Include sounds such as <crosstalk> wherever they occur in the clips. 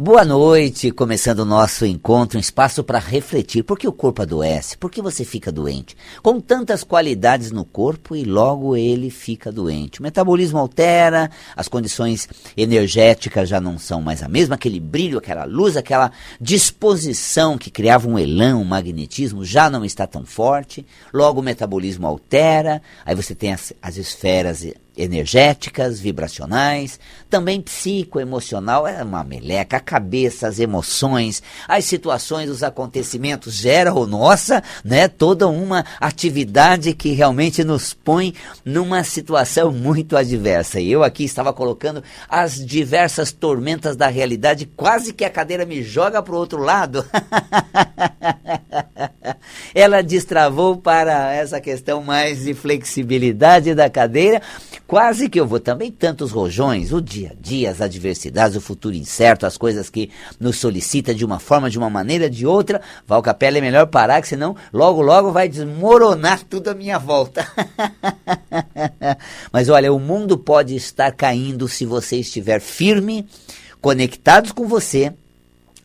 Boa noite, começando o nosso encontro, um espaço para refletir. Por que o corpo adoece? Por que você fica doente? Com tantas qualidades no corpo e logo ele fica doente. O metabolismo altera, as condições energéticas já não são mais a mesma, aquele brilho, aquela luz, aquela disposição que criava um elan, um magnetismo já não está tão forte. Logo o metabolismo altera, aí você tem as, as esferas energéticas, vibracionais, também psicoemocional, é uma meleca, a cabeça, as emoções, as situações, os acontecimentos geram, nossa, né, toda uma atividade que realmente nos põe numa situação muito adversa. E eu aqui estava colocando as diversas tormentas da realidade, quase que a cadeira me joga para o outro lado. <laughs> Ela destravou para essa questão mais de flexibilidade da cadeira, Quase que eu vou também tantos rojões, o dia a dia, as adversidades, o futuro incerto, as coisas que nos solicita de uma forma, de uma maneira, de outra. Val Capela é melhor parar, que senão logo, logo vai desmoronar tudo à minha volta. <laughs> Mas olha, o mundo pode estar caindo se você estiver firme, conectados com você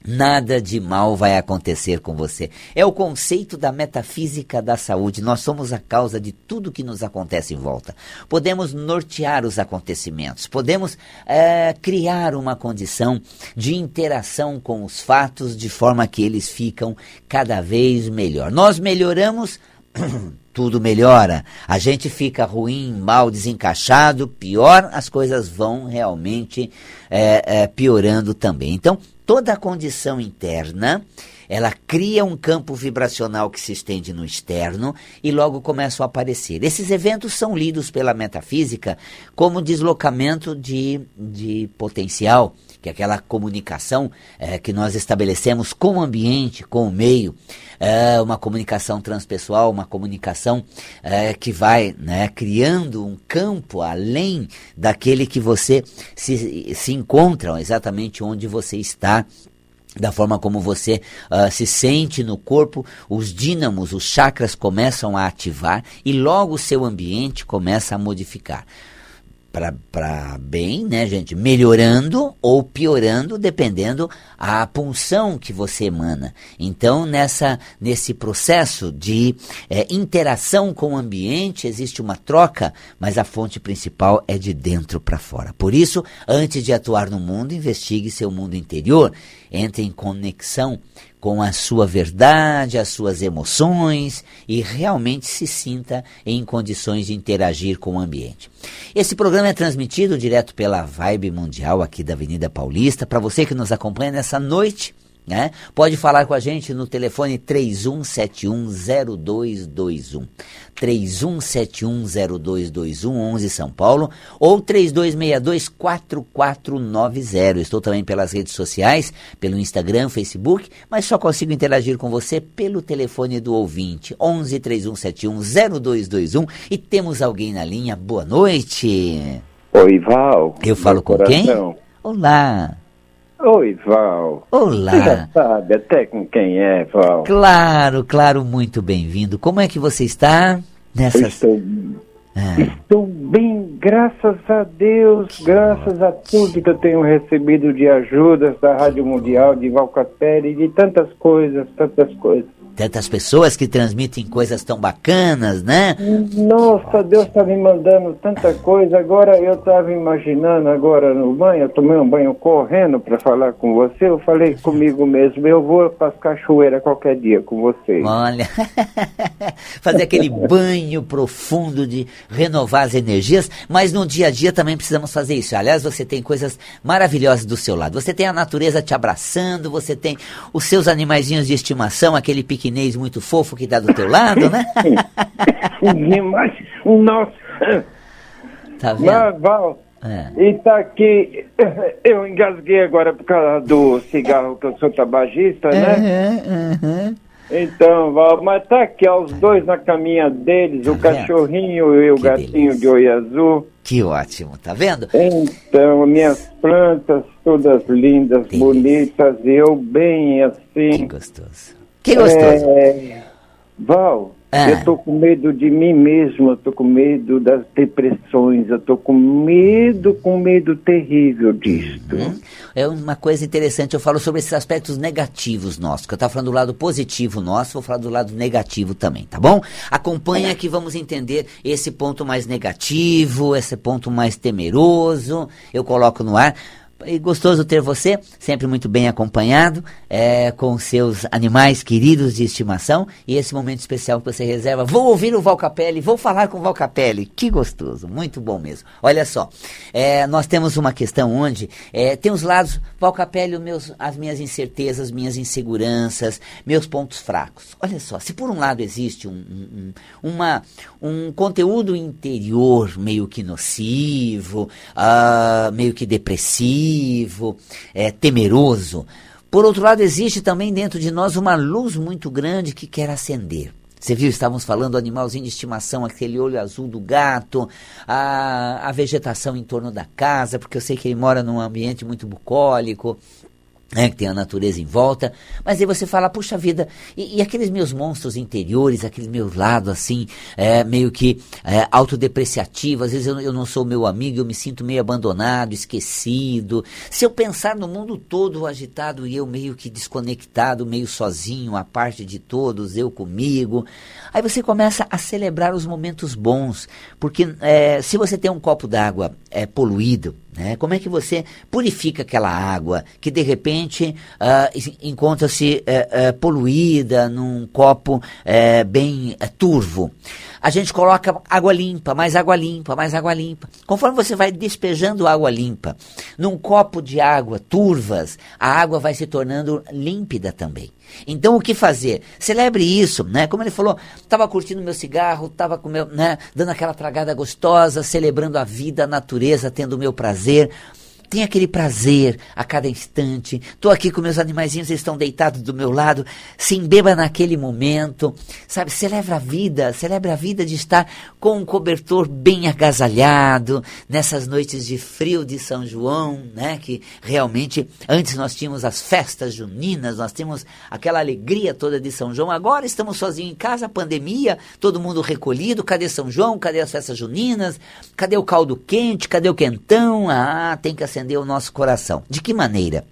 Nada de mal vai acontecer com você. É o conceito da metafísica da saúde. Nós somos a causa de tudo que nos acontece em volta. Podemos nortear os acontecimentos, podemos é, criar uma condição de interação com os fatos de forma que eles ficam cada vez melhor. Nós melhoramos. <coughs> tudo melhora. A gente fica ruim, mal, desencaixado, pior, as coisas vão realmente é, é, piorando também. Então, toda a condição interna, ela cria um campo vibracional que se estende no externo e logo começam a aparecer. Esses eventos são lidos pela metafísica como deslocamento de, de potencial, que é aquela comunicação é, que nós estabelecemos com o ambiente, com o meio, é uma comunicação transpessoal, uma comunicação é, que vai né, criando um campo além daquele que você se, se encontra, exatamente onde você está da forma como você uh, se sente no corpo, os dínamos, os chakras começam a ativar e logo o seu ambiente começa a modificar para bem, né, gente? Melhorando ou piorando, dependendo a punção que você emana. Então, nessa, nesse processo de é, interação com o ambiente, existe uma troca, mas a fonte principal é de dentro para fora. Por isso, antes de atuar no mundo, investigue seu mundo interior, entre em conexão com a sua verdade, as suas emoções e realmente se sinta em condições de interagir com o ambiente. Esse programa é transmitido direto pela Vibe Mundial aqui da Avenida Paulista. Para você que nos acompanha nessa noite, né? Pode falar com a gente no telefone 31710221. 31710221, 11 São Paulo, ou 32624490. Estou também pelas redes sociais, pelo Instagram, Facebook, mas só consigo interagir com você pelo telefone do ouvinte, 11 31710221. E temos alguém na linha. Boa noite. Oi, Val. Eu falo com quem? Olá. Oi, Val. Olá. Você já sabe até com quem é, Val. Claro, claro, muito bem-vindo. Como é que você está nessa... Estou, ah. estou bem, graças a Deus, que graças ótimo. a tudo que eu tenho recebido de ajudas da Rádio Mundial, de Val Capelli, de tantas coisas, tantas coisas tantas pessoas que transmitem coisas tão bacanas, né? Nossa, Deus está me mandando tanta coisa. Agora eu estava imaginando agora no banho, eu tomei um banho correndo para falar com você. Eu falei comigo mesmo, eu vou para as cachoeiras qualquer dia com você. Olha, <laughs> fazer aquele banho profundo de renovar as energias, mas no dia a dia também precisamos fazer isso. Aliás, você tem coisas maravilhosas do seu lado. Você tem a natureza te abraçando, você tem os seus animaizinhos de estimação, aquele pequeno pequinês muito fofo que está do teu lado, né? <laughs> Demais. Nossa. Tá vendo? Mas, Val, é. E tá aqui, eu engasguei agora por causa do cigarro que eu sou tabagista, né? Uhum, uhum. Então, Val, mas tá aqui, ó, os dois na caminha deles, tá o vendo? cachorrinho e o que gatinho delícia. de oi azul. Que ótimo, tá vendo? Então, minhas plantas todas lindas, bonitas, eu bem assim. Que gostoso. Que gostoso. É, Val, Ah. Eu tô com medo de mim mesmo, eu tô com medo das depressões, eu tô com medo, com medo terrível disto. Uhum. É uma coisa interessante, eu falo sobre esses aspectos negativos nossos, que eu estava falando do lado positivo nosso, vou falar do lado negativo também, tá bom? Acompanha que vamos entender esse ponto mais negativo, esse ponto mais temeroso, eu coloco no ar. E gostoso ter você, sempre muito bem acompanhado, é, com seus animais queridos de estimação. E esse momento especial que você reserva, vou ouvir o Val Capelli, vou falar com o Val Capelli. Que gostoso, muito bom mesmo. Olha só, é, nós temos uma questão onde é, tem os lados, Val Capelli, meus, as minhas incertezas, minhas inseguranças, meus pontos fracos. Olha só, se por um lado existe um, um, uma, um conteúdo interior meio que nocivo, uh, meio que depressivo, é, temeroso. Por outro lado, existe também dentro de nós uma luz muito grande que quer acender. Você viu, estávamos falando do animalzinho de estimação, aquele olho azul do gato, a, a vegetação em torno da casa, porque eu sei que ele mora num ambiente muito bucólico, né, que tem a natureza em volta, mas aí você fala, puxa vida, e, e aqueles meus monstros interiores, aquele meu lado assim, é, meio que é, autodepreciativo, às vezes eu, eu não sou meu amigo, eu me sinto meio abandonado, esquecido. Se eu pensar no mundo todo agitado e eu meio que desconectado, meio sozinho, a parte de todos, eu comigo, aí você começa a celebrar os momentos bons, porque é, se você tem um copo d'água é, poluído, né? Como é que você purifica aquela água que de repente uh, encontra-se uh, uh, poluída num copo eh, bem turvo? A gente coloca água limpa, mais água limpa, mais água limpa. Conforme você vai despejando água limpa num copo de água turvas, a água vai se tornando límpida também. Então o que fazer? Celebre isso, né? Como ele falou, estava curtindo meu cigarro, estava com meu, né, dando aquela tragada gostosa, celebrando a vida, a natureza, tendo o meu prazer tem aquele prazer a cada instante. Estou aqui com meus animaizinhos, eles estão deitados do meu lado. Se embeba naquele momento, sabe? Celebra a vida, celebra a vida de estar com um cobertor bem agasalhado nessas noites de frio de São João, né? Que realmente antes nós tínhamos as festas juninas, nós tínhamos aquela alegria toda de São João. Agora estamos sozinhos em casa, pandemia, todo mundo recolhido. Cadê São João? Cadê as festas juninas? Cadê o caldo quente? Cadê o quentão? Ah, tem que acender acender o nosso coração. De que maneira?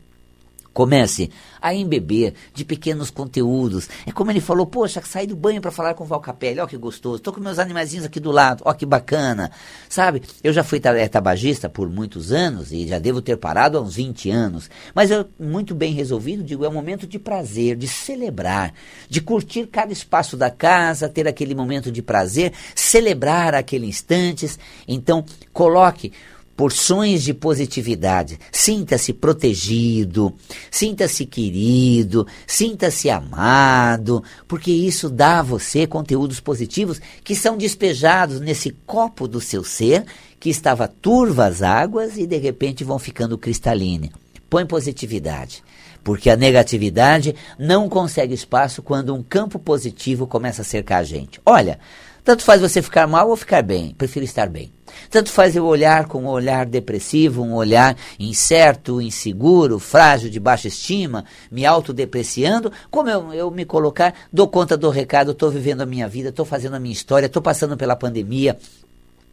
Comece a embeber de pequenos conteúdos. É como ele falou, poxa, saí do banho para falar com o Val Capelli, ó que gostoso. Tô com meus animaizinhos aqui do lado, ó que bacana. Sabe, eu já fui é, tabagista por muitos anos e já devo ter parado há uns 20 anos. Mas eu, muito bem resolvido, digo, é um momento de prazer, de celebrar, de curtir cada espaço da casa, ter aquele momento de prazer, celebrar aquele instantes. Então, coloque porções de positividade. Sinta-se protegido, sinta-se querido, sinta-se amado, porque isso dá a você conteúdos positivos que são despejados nesse copo do seu ser que estava turva as águas e de repente vão ficando cristalinas. Põe positividade porque a negatividade não consegue espaço quando um campo positivo começa a cercar a gente. Olha, tanto faz você ficar mal ou ficar bem, prefiro estar bem. Tanto faz eu olhar com um olhar depressivo, um olhar incerto, inseguro, frágil, de baixa estima, me autodepreciando, como eu, eu me colocar, dou conta do recado, estou vivendo a minha vida, estou fazendo a minha história, estou passando pela pandemia,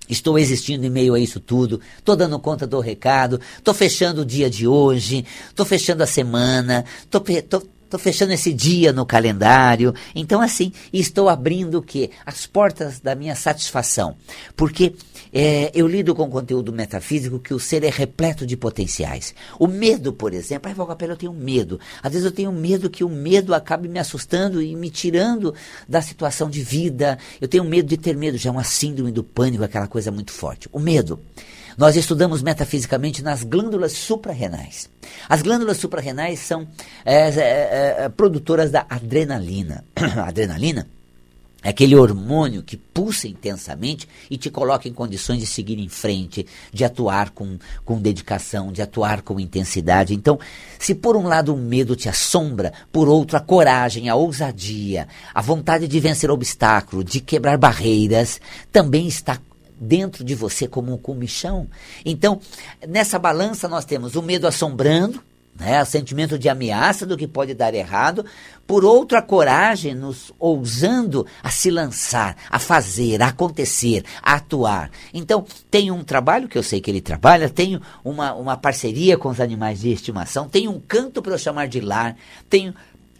Estou existindo em meio a isso tudo, estou dando conta do recado, estou fechando o dia de hoje, estou fechando a semana, estou Estou fechando esse dia no calendário. Então, assim, estou abrindo o quê? As portas da minha satisfação. Porque é, eu lido com conteúdo metafísico que o ser é repleto de potenciais. O medo, por exemplo, ai, Valcapela, eu tenho medo. Às vezes eu tenho medo que o medo acabe me assustando e me tirando da situação de vida. Eu tenho medo de ter medo, já é uma síndrome do pânico, aquela coisa muito forte. O medo. Nós estudamos metafisicamente nas glândulas suprarrenais. As glândulas suprarrenais são é, é, é, produtoras da adrenalina. <clears throat> A adrenalina é aquele hormônio que pulsa intensamente e te coloca em condições de seguir em frente, de atuar com, com dedicação, de atuar com intensidade. Então, se por um lado o medo te assombra, por outro a coragem, a ousadia, a vontade de vencer obstáculo, de quebrar barreiras, também está dentro de você como um comichão. Então, nessa balança nós temos o medo assombrando, né, sentimento de ameaça do que pode dar errado, por outra coragem nos ousando a se lançar, a fazer, a acontecer, a atuar. Então, tenho um trabalho que eu sei que ele trabalha, tenho uma, uma parceria com os animais de estimação, tenho um canto para eu chamar de lar, tenho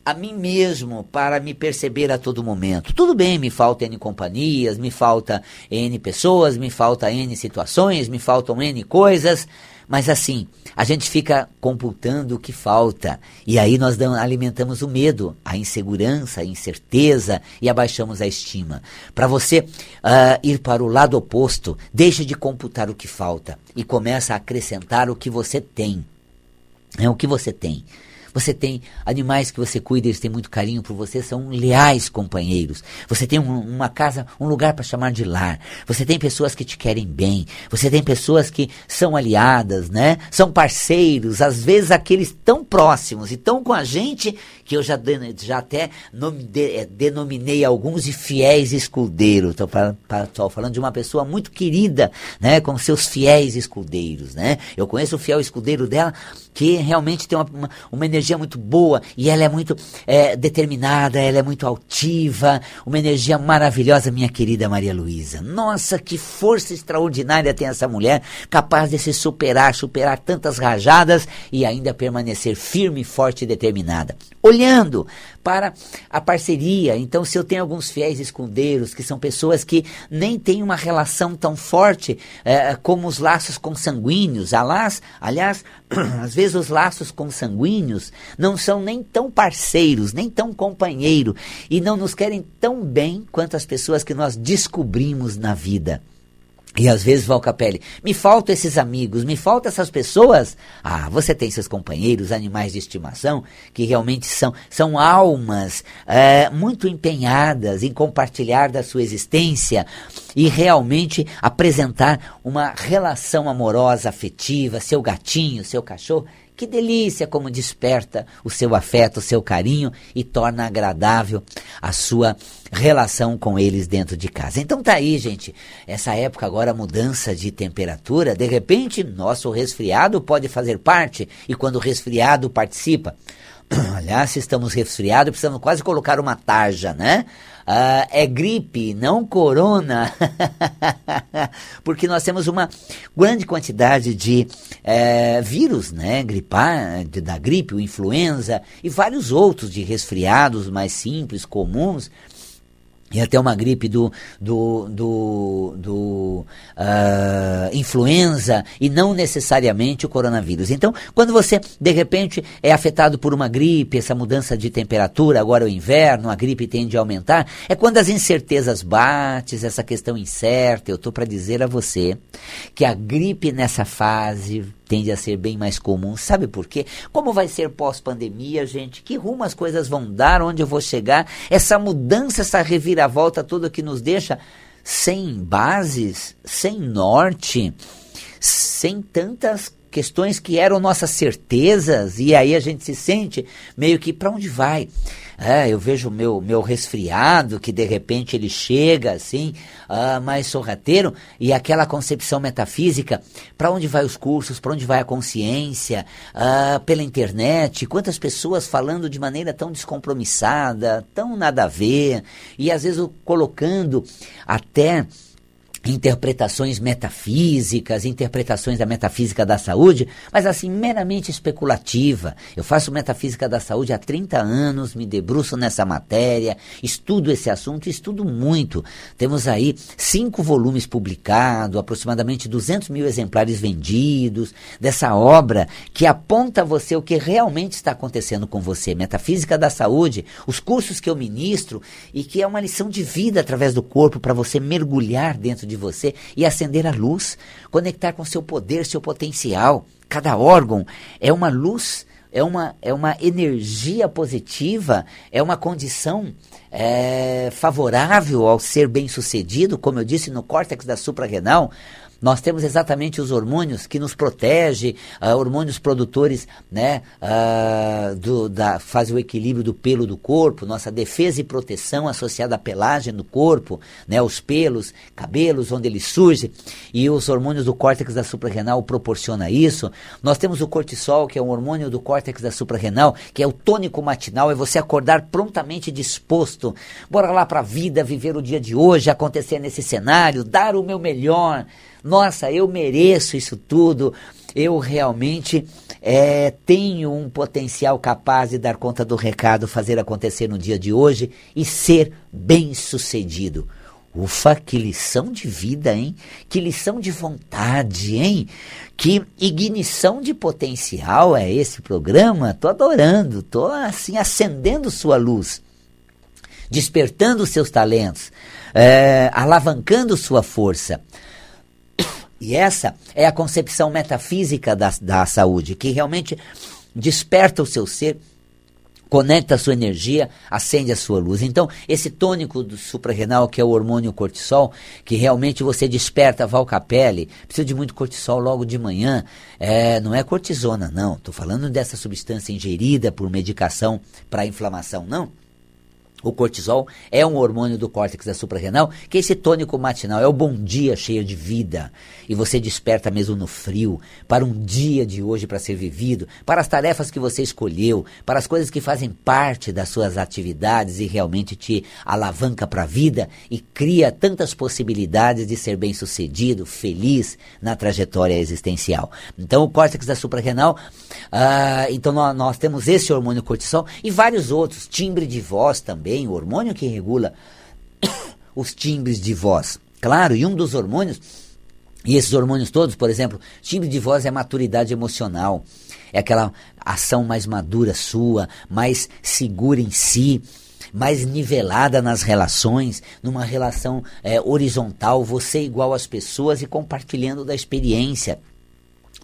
a mim mesmo para me perceber a todo momento. Tudo bem, me falta N companhias, me falta N pessoas, me falta N situações, me faltam N coisas, mas assim, a gente fica computando o que falta. E aí nós alimentamos o medo, a insegurança, a incerteza e abaixamos a estima. Para você uh, ir para o lado oposto, deixe de computar o que falta e começa a acrescentar o que você tem. É o que você tem. Você tem animais que você cuida, eles têm muito carinho por você, são leais companheiros. Você tem um, uma casa, um lugar para chamar de lar. Você tem pessoas que te querem bem. Você tem pessoas que são aliadas, né? São parceiros, às vezes aqueles tão próximos e tão com a gente que eu já, já até nome, de, é, denominei alguns de fiéis escudeiros. Estou falando, de uma pessoa muito querida, né? Com seus fiéis escudeiros, né? Eu conheço o fiel escudeiro dela que realmente tem uma, uma, uma energia muito boa e ela é muito é, determinada, ela é muito altiva, uma energia maravilhosa, minha querida Maria Luísa. Nossa, que força extraordinária tem essa mulher, capaz de se superar, superar tantas rajadas e ainda permanecer firme, forte e determinada. Olhando para a parceria. Então, se eu tenho alguns fiéis escondeiros, que são pessoas que nem têm uma relação tão forte é, como os laços consanguíneos, aliás, aliás, <clears throat> às vezes os laços consanguíneos não são nem tão parceiros, nem tão companheiro, e não nos querem tão bem quanto as pessoas que nós descobrimos na vida. E às vezes, Valcapelli, me faltam esses amigos, me faltam essas pessoas. Ah, você tem seus companheiros, animais de estimação, que realmente são, são almas é, muito empenhadas em compartilhar da sua existência e realmente apresentar uma relação amorosa, afetiva, seu gatinho, seu cachorro. Que delícia como desperta o seu afeto, o seu carinho e torna agradável a sua relação com eles dentro de casa. Então tá aí, gente. Essa época agora mudança de temperatura, de repente nosso resfriado pode fazer parte e quando o resfriado participa, <clears throat> aliás, se estamos resfriados, precisamos quase colocar uma tarja, né? Uh, é gripe, não corona, <laughs> porque nós temos uma grande quantidade de uh, vírus, né? Gripar, da gripe, o influenza e vários outros de resfriados mais simples, comuns, e até uma gripe do, do, do, do uh, influenza e não necessariamente o coronavírus. Então, quando você de repente é afetado por uma gripe, essa mudança de temperatura, agora o inverno, a gripe tende a aumentar, é quando as incertezas batem, essa questão incerta. Eu estou para dizer a você que a gripe nessa fase tende a ser bem mais comum. Sabe por quê? Como vai ser pós-pandemia, gente? Que rumo as coisas vão dar? Onde eu vou chegar? Essa mudança, essa reviravolta toda que nos deixa sem bases, sem norte, sem tantas questões que eram nossas certezas, e aí a gente se sente meio que para onde vai? É, eu vejo meu, meu resfriado, que de repente ele chega assim, uh, mais sorrateiro, e aquela concepção metafísica, para onde vai os cursos, para onde vai a consciência, uh, pela internet, quantas pessoas falando de maneira tão descompromissada, tão nada a ver, e às vezes colocando até interpretações metafísicas, interpretações da metafísica da saúde, mas assim, meramente especulativa. Eu faço metafísica da saúde há 30 anos, me debruço nessa matéria, estudo esse assunto, estudo muito. Temos aí cinco volumes publicados, aproximadamente 200 mil exemplares vendidos, dessa obra que aponta a você o que realmente está acontecendo com você. Metafísica da saúde, os cursos que eu ministro e que é uma lição de vida através do corpo para você mergulhar dentro de você e acender a luz, conectar com seu poder, seu potencial. Cada órgão é uma luz, é uma, é uma energia positiva, é uma condição é, favorável ao ser bem sucedido, como eu disse, no córtex da suprarrenal. Nós temos exatamente os hormônios que nos protegem, uh, hormônios produtores, né, uh, do, da, fazem o equilíbrio do pelo do corpo, nossa defesa e proteção associada à pelagem do corpo, né, os pelos, cabelos, onde ele surge, e os hormônios do córtex da suprarrenal proporciona isso. Nós temos o cortisol, que é um hormônio do córtex da suprarrenal, que é o tônico matinal, é você acordar prontamente disposto. Bora lá para a vida, viver o dia de hoje, acontecer nesse cenário, dar o meu melhor nossa, eu mereço isso tudo, eu realmente é, tenho um potencial capaz de dar conta do recado, fazer acontecer no dia de hoje e ser bem sucedido. Ufa, que lição de vida, hein? Que lição de vontade, hein? Que ignição de potencial é esse programa? Tô adorando, tô assim acendendo sua luz, despertando seus talentos, é, alavancando sua força. E essa é a concepção metafísica da, da saúde, que realmente desperta o seu ser, conecta a sua energia, acende a sua luz. Então, esse tônico do suprarrenal, que é o hormônio cortisol, que realmente você desperta, Valcapelli, precisa de muito cortisol logo de manhã. É, não é cortisona, não. Estou falando dessa substância ingerida por medicação para inflamação, não. O cortisol é um hormônio do córtex da suprarrenal, que é esse tônico matinal, é o bom dia cheio de vida. E você desperta mesmo no frio, para um dia de hoje para ser vivido, para as tarefas que você escolheu, para as coisas que fazem parte das suas atividades e realmente te alavanca para a vida e cria tantas possibilidades de ser bem sucedido, feliz na trajetória existencial. Então, o córtex da suprarrenal, uh, então nós, nós temos esse hormônio cortisol e vários outros, timbre de voz também também o hormônio que regula <coughs> os timbres de voz. Claro, e um dos hormônios, e esses hormônios todos, por exemplo, timbre de voz é maturidade emocional, é aquela ação mais madura sua, mais segura em si, mais nivelada nas relações, numa relação é, horizontal, você igual às pessoas e compartilhando da experiência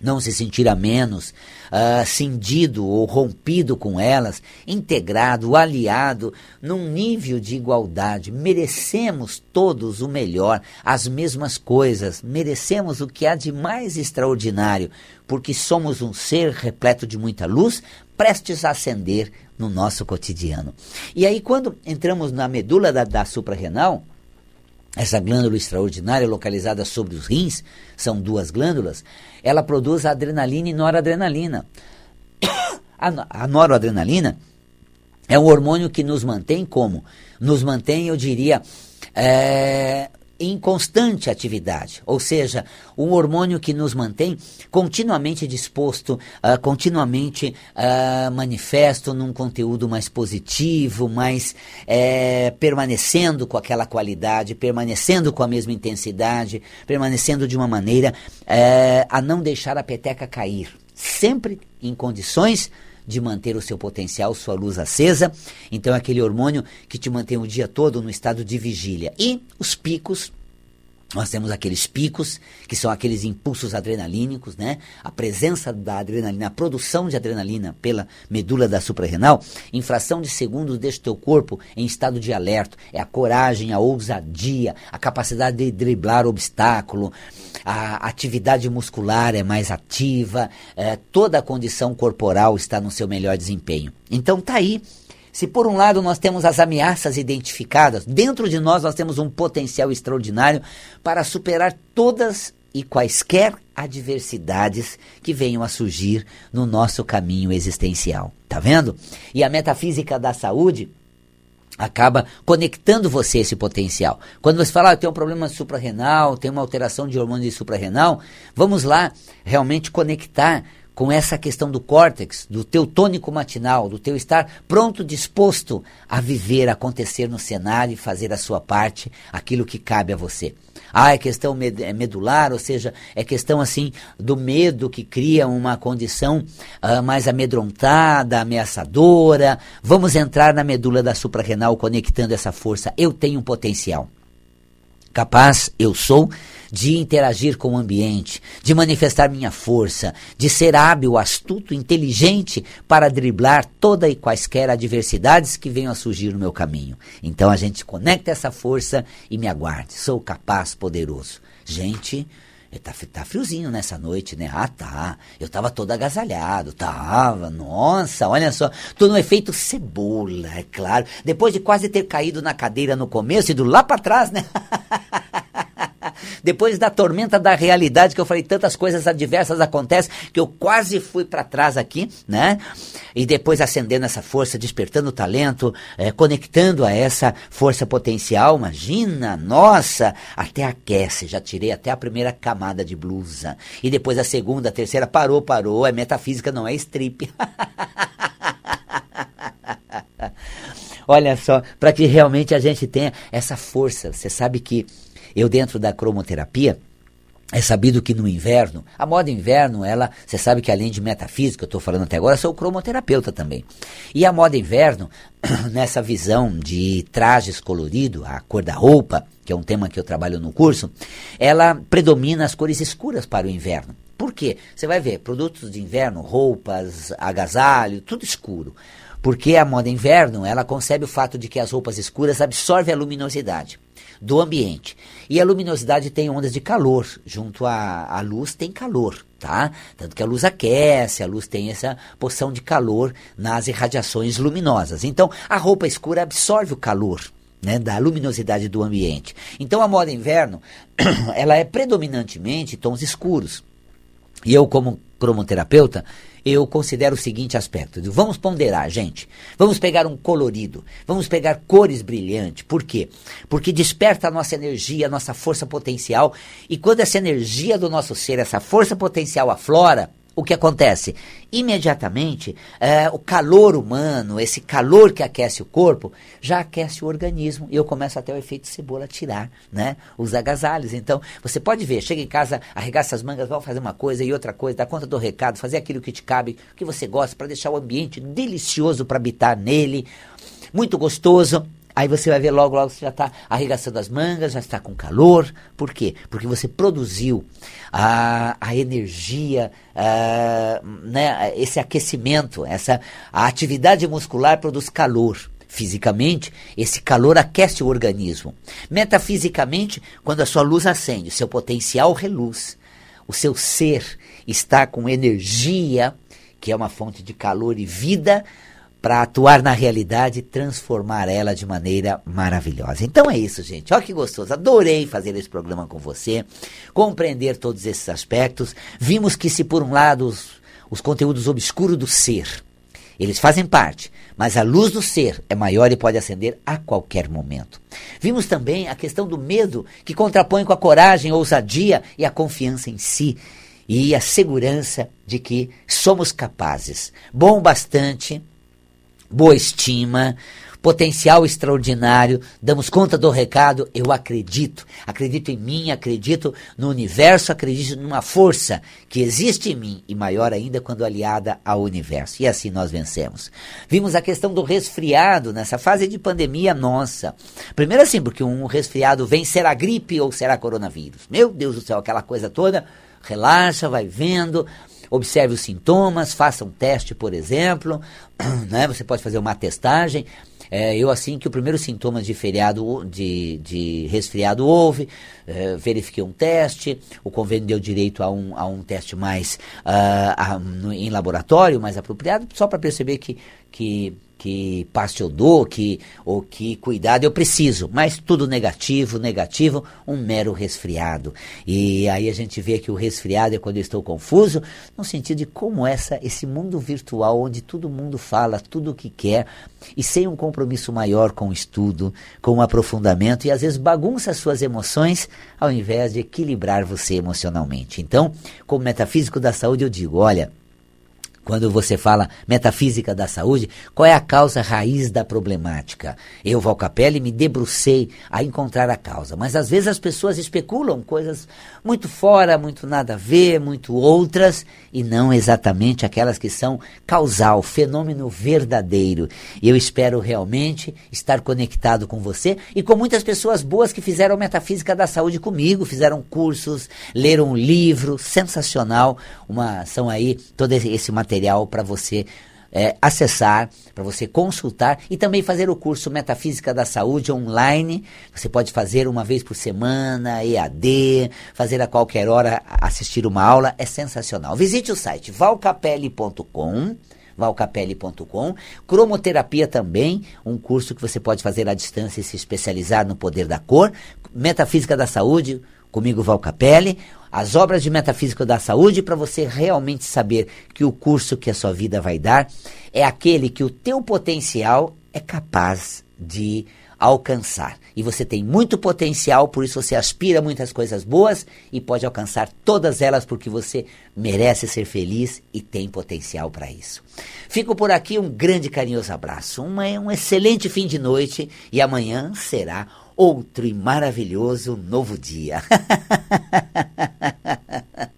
não se sentir a menos, uh, cindido ou rompido com elas, integrado, aliado, num nível de igualdade. Merecemos todos o melhor, as mesmas coisas, merecemos o que há de mais extraordinário, porque somos um ser repleto de muita luz, prestes a acender no nosso cotidiano. E aí, quando entramos na medula da, da suprarrenal, essa glândula extraordinária localizada sobre os rins, são duas glândulas, ela produz adrenalina e noradrenalina. <coughs> A, noradrenalina é um hormônio que nos mantém como? Nos mantém, eu diria, é, em constante atividade, ou seja, um hormônio que nos mantém continuamente disposto, uh, continuamente uh, manifesto num conteúdo mais positivo, mais é, permanecendo com aquela qualidade, permanecendo com a mesma intensidade, permanecendo de uma maneira é, a não deixar a peteca cair, sempre em condições de manter o seu potencial, sua luz acesa. Então, é aquele hormônio que te mantém o dia todo no estado de vigília. E os picos nós temos aqueles picos, que são aqueles impulsos adrenalínicos, né? A presença da adrenalina, a produção de adrenalina pela medula da suprarrenal, em fração de segundos deixa o teu corpo em estado de alerta. É a coragem, a ousadia, a capacidade de driblar obstáculo, a atividade muscular é mais ativa, é, toda a condição corporal está no seu melhor desempenho. Então tá aí se por um lado nós temos as ameaças identificadas, dentro de nós nós temos um potencial extraordinário para superar todas e quaisquer adversidades que venham a surgir no nosso caminho existencial. Tá vendo? E a metafísica da saúde acaba conectando você a esse potencial. Quando você fala, ah, tem um problema suprarrenal, tem uma alteração de hormônio de suprarrenal, vamos lá realmente conectar com essa questão do córtex, do teu tônico matinal, do teu estar pronto, disposto a viver, acontecer no cenário e fazer a sua parte, aquilo que cabe a você. Ah, é questão é medular, ou seja, é questão assim do medo que cria uma condição uh, mais amedrontada, ameaçadora. Vamos entrar na medula da suprarrenal conectando essa força. Eu tenho um potencial. Capaz, eu sou de interagir com o ambiente, de manifestar minha força, de ser hábil, astuto, inteligente para driblar toda e quaisquer adversidades que venham a surgir no meu caminho. Então a gente conecta essa força e me aguarde. Sou capaz, poderoso. Gente, Tá, tá friozinho nessa noite, né? Ah, tá. Eu tava todo agasalhado, tava. Nossa, olha só. Tô no efeito cebola, é claro. Depois de quase ter caído na cadeira no começo e do lá para trás, né? <laughs> Depois da tormenta da realidade, que eu falei, tantas coisas adversas acontecem, que eu quase fui para trás aqui, né? E depois acendendo essa força, despertando o talento, é, conectando a essa força potencial, imagina, nossa, até aquece, já tirei até a primeira camada de blusa. E depois a segunda, a terceira, parou, parou, é metafísica, não é strip. <laughs> Olha só, para que realmente a gente tenha essa força. Você sabe que eu, dentro da cromoterapia, é sabido que no inverno, a moda inverno, ela, você sabe que além de metafísica, eu estou falando até agora, sou cromoterapeuta também. E a moda inverno, <clears throat> nessa visão de trajes colorido, a cor da roupa, que é um tema que eu trabalho no curso, ela predomina as cores escuras para o inverno. Por quê? Você vai ver, produtos de inverno, roupas, agasalho, tudo escuro. Porque a moda inverno, ela concebe o fato de que as roupas escuras absorvem a luminosidade do ambiente. E a luminosidade tem ondas de calor, junto à, à luz tem calor, tá? Tanto que a luz aquece, a luz tem essa porção de calor nas irradiações luminosas. Então, a roupa escura absorve o calor, né, da luminosidade do ambiente. Então, a moda inverno, <clears throat> ela é predominantemente tons escuros. E eu, como cromoterapeuta, eu considero o seguinte aspecto: vamos ponderar, gente. Vamos pegar um colorido, vamos pegar cores brilhantes. Por quê? Porque desperta a nossa energia, a nossa força potencial. E quando essa energia do nosso ser, essa força potencial aflora, o que acontece? Imediatamente, é, o calor humano, esse calor que aquece o corpo, já aquece o organismo e eu começo até o efeito cebola tirar né, os agasalhos. Então, você pode ver, chega em casa, arregaça as mangas, vai fazer uma coisa e outra coisa, dá conta do recado, fazer aquilo que te cabe, que você gosta, para deixar o ambiente delicioso para habitar nele, muito gostoso. Aí você vai ver logo, logo você já está arregaçando as mangas, já está com calor. Por quê? Porque você produziu a, a energia, a, né, esse aquecimento, essa a atividade muscular produz calor. Fisicamente, esse calor aquece o organismo. Metafisicamente, quando a sua luz acende, o seu potencial reluz, o seu ser está com energia, que é uma fonte de calor e vida, para atuar na realidade e transformar ela de maneira maravilhosa. Então é isso, gente. Olha que gostoso. Adorei fazer esse programa com você, compreender todos esses aspectos. Vimos que se por um lado os, os conteúdos obscuros do ser, eles fazem parte, mas a luz do ser é maior e pode acender a qualquer momento. Vimos também a questão do medo que contrapõe com a coragem, a ousadia e a confiança em si e a segurança de que somos capazes. Bom bastante boa estima, potencial extraordinário, damos conta do recado, eu acredito, acredito em mim, acredito no universo, acredito numa força que existe em mim e maior ainda quando aliada ao universo. E assim nós vencemos. Vimos a questão do resfriado nessa fase de pandemia nossa. Primeiro assim, porque um resfriado vem, será gripe ou será coronavírus? Meu Deus do céu, aquela coisa toda, relaxa, vai vendo, observe os sintomas, faça um teste, por exemplo, <clears throat> né? Você pode fazer uma testagem. É, eu, assim que o primeiro sintoma de feriado, de, de resfriado houve, é, verifiquei um teste, o convênio deu direito a um, a um teste mais uh, a, no, em laboratório, mais apropriado, só para perceber que, que que passe eu dou, que, ou que cuidado eu preciso, mas tudo negativo, negativo, um mero resfriado. E aí a gente vê que o resfriado é quando eu estou confuso, no sentido de como essa, esse mundo virtual, onde todo mundo fala tudo o que quer, e sem um compromisso maior com o estudo, com o aprofundamento, e às vezes bagunça as suas emoções, ao invés de equilibrar você emocionalmente. Então, como metafísico da saúde, eu digo, olha, quando você fala metafísica da saúde, qual é a causa raiz da problemática? Eu, Valcapelli, me debrucei a encontrar a causa. Mas às vezes as pessoas especulam coisas muito fora, muito nada a ver, muito outras, e não exatamente aquelas que são causal, fenômeno verdadeiro. E eu espero realmente estar conectado com você e com muitas pessoas boas que fizeram metafísica da saúde comigo, fizeram cursos, leram um livro sensacional, uma são aí todo esse material para você é, acessar, para você consultar e também fazer o curso Metafísica da Saúde online. Você pode fazer uma vez por semana, EAD, fazer a qualquer hora, assistir uma aula, é sensacional. Visite o site valcapelli.com valcapelli.com. Cromoterapia também, um curso que você pode fazer à distância e se especializar no poder da cor. Metafísica da Saúde, comigo Val Capelli, as obras de metafísica da saúde para você realmente saber que o curso que a sua vida vai dar é aquele que o teu potencial é capaz de alcançar. E você tem muito potencial, por isso você aspira muitas coisas boas e pode alcançar todas elas porque você merece ser feliz e tem potencial para isso. Fico por aqui, um grande carinhoso abraço, um excelente fim de noite e amanhã será outro e maravilhoso novo dia. <laughs>